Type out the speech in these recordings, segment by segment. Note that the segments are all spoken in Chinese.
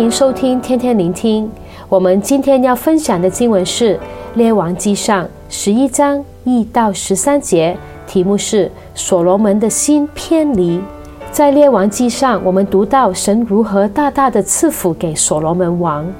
迎收听天天聆听。我们今天要分享的经文是《列王纪上》十一章一到十三节，题目是“所罗门的心偏离”。在《列王纪上》，我们读到神如何大大的赐福给所罗门王。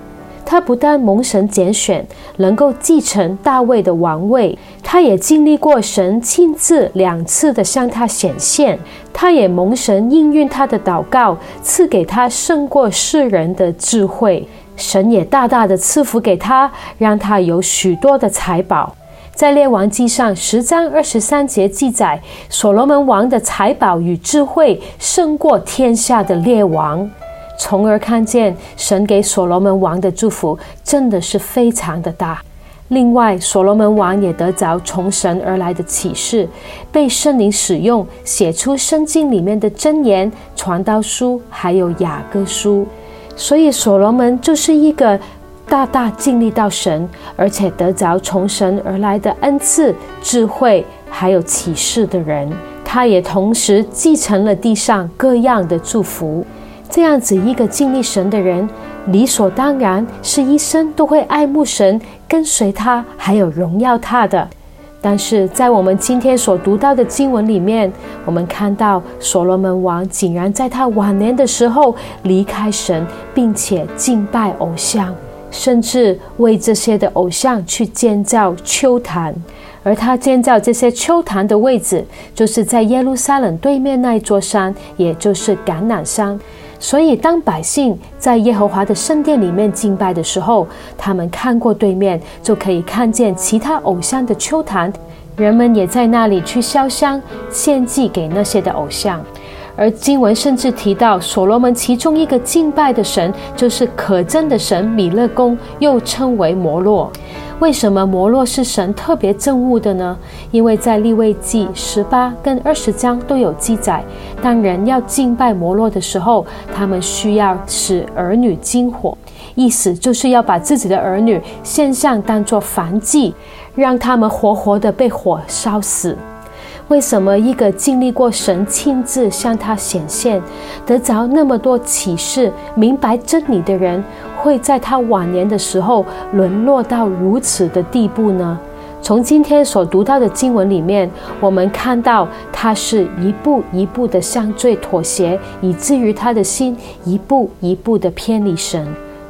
他不但蒙神拣选，能够继承大卫的王位，他也经历过神亲自两次的向他显现。他也蒙神应允他的祷告，赐给他胜过世人的智慧。神也大大的赐福给他，让他有许多的财宝。在列王纪上十章二十三节记载，所罗门王的财宝与智慧胜过天下的列王。从而看见神给所罗门王的祝福真的是非常的大。另外，所罗门王也得着从神而来的启示，被圣灵使用，写出圣经里面的箴言、传道书，还有雅歌书。所以，所罗门就是一个大大经历到神，而且得着从神而来的恩赐、智慧，还有启示的人。他也同时继承了地上各样的祝福。这样子一个敬历神的人，理所当然是一生都会爱慕神、跟随他，还有荣耀他的。但是在我们今天所读到的经文里面，我们看到所罗门王竟然在他晚年的时候离开神，并且敬拜偶像，甚至为这些的偶像去建造秋坛。而他建造这些秋坛的位置，就是在耶路撒冷对面那一座山，也就是橄榄山。所以，当百姓在耶和华的圣殿里面敬拜的时候，他们看过对面，就可以看见其他偶像的秋坛，人们也在那里去烧香献祭给那些的偶像。而经文甚至提到，所罗门其中一个敬拜的神，就是可憎的神米勒公，又称为摩洛。为什么摩洛是神特别憎恶的呢？因为在立位记十八跟二十章都有记载，当人要敬拜摩洛的时候，他们需要使儿女经火，意思就是要把自己的儿女献上当做燔祭，让他们活活的被火烧死。为什么一个经历过神亲自向他显现，得着那么多启示、明白真理的人，会在他晚年的时候沦落到如此的地步呢？从今天所读到的经文里面，我们看到他是一步一步的向罪妥协，以至于他的心一步一步的偏离神，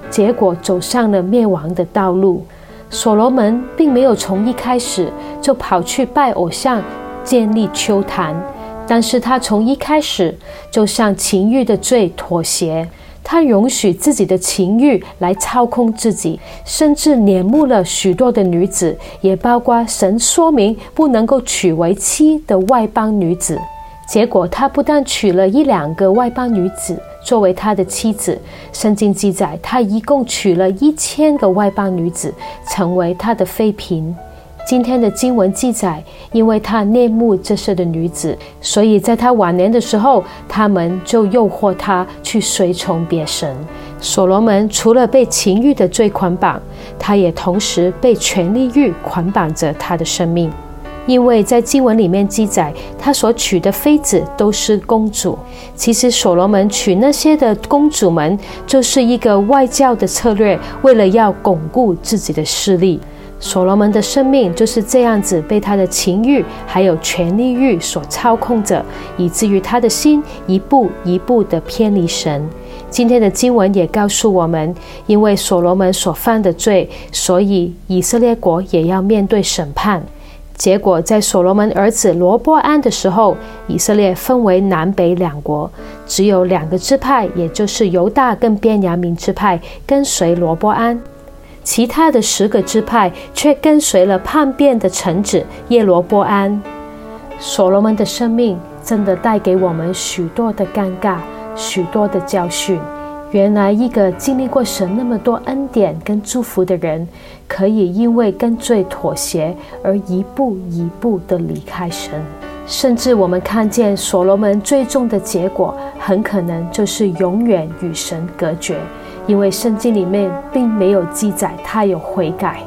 结果走上了灭亡的道路。所罗门并没有从一开始就跑去拜偶像。建立秋坛，但是他从一开始就向情欲的罪妥协，他容许自己的情欲来操控自己，甚至碾慕了许多的女子，也包括神说明不能够娶为妻的外邦女子。结果他不但娶了一两个外邦女子作为他的妻子，圣经记载他一共娶了一千个外邦女子，成为他的妃嫔。今天的经文记载，因为他恋慕这些的女子，所以在他晚年的时候，他们就诱惑他去随从别神。所罗门除了被情欲的罪捆绑，他也同时被权力欲捆绑着他的生命。因为在经文里面记载，他所娶的妃子都是公主。其实所罗门娶那些的公主们，就是一个外交的策略，为了要巩固自己的势力。所罗门的生命就是这样子被他的情欲还有权力欲所操控着，以至于他的心一步一步的偏离神。今天的经文也告诉我们，因为所罗门所犯的罪，所以以色列国也要面对审判。结果在所罗门儿子罗波安的时候，以色列分为南北两国，只有两个支派，也就是犹大跟便雅悯支派跟随罗波安。其他的十个支派却跟随了叛变的臣子耶罗波安。所罗门的生命真的带给我们许多的尴尬，许多的教训。原来一个经历过神那么多恩典跟祝福的人，可以因为跟罪妥协而一步一步的离开神。甚至我们看见所罗门最终的结果，很可能就是永远与神隔绝。因为圣经里面并没有记载他有悔改。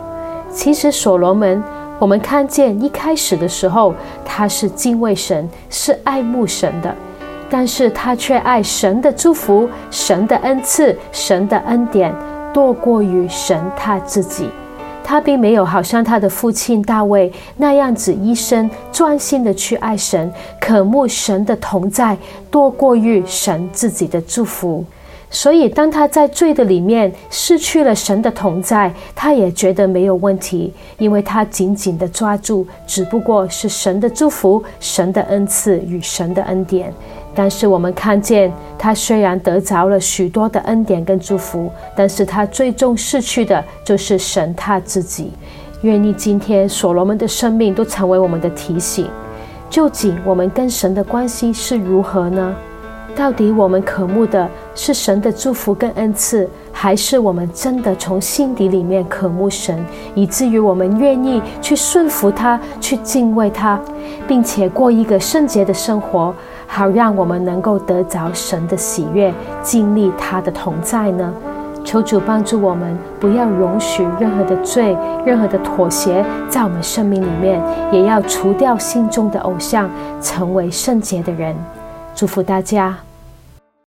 其实所罗门，我们看见一开始的时候，他是敬畏神，是爱慕神的。但是他却爱神的祝福、神的恩赐、神的恩典多过于神他自己。他并没有好像他的父亲大卫那样子一生专心的去爱神、渴慕神的同在多过于神自己的祝福。所以，当他在罪的里面失去了神的同在，他也觉得没有问题，因为他紧紧的抓住，只不过是神的祝福、神的恩赐与神的恩典。但是，我们看见他虽然得着了许多的恩典跟祝福，但是他最终失去的就是神他自己。愿你今天所罗门的生命都成为我们的提醒，究竟我们跟神的关系是如何呢？到底我们渴慕的是神的祝福跟恩赐，还是我们真的从心底里面渴慕神，以至于我们愿意去顺服他，去敬畏他，并且过一个圣洁的生活，好让我们能够得着神的喜悦，经历他的同在呢？求主帮助我们，不要容许任何的罪、任何的妥协在我们生命里面，也要除掉心中的偶像，成为圣洁的人。祝福大家。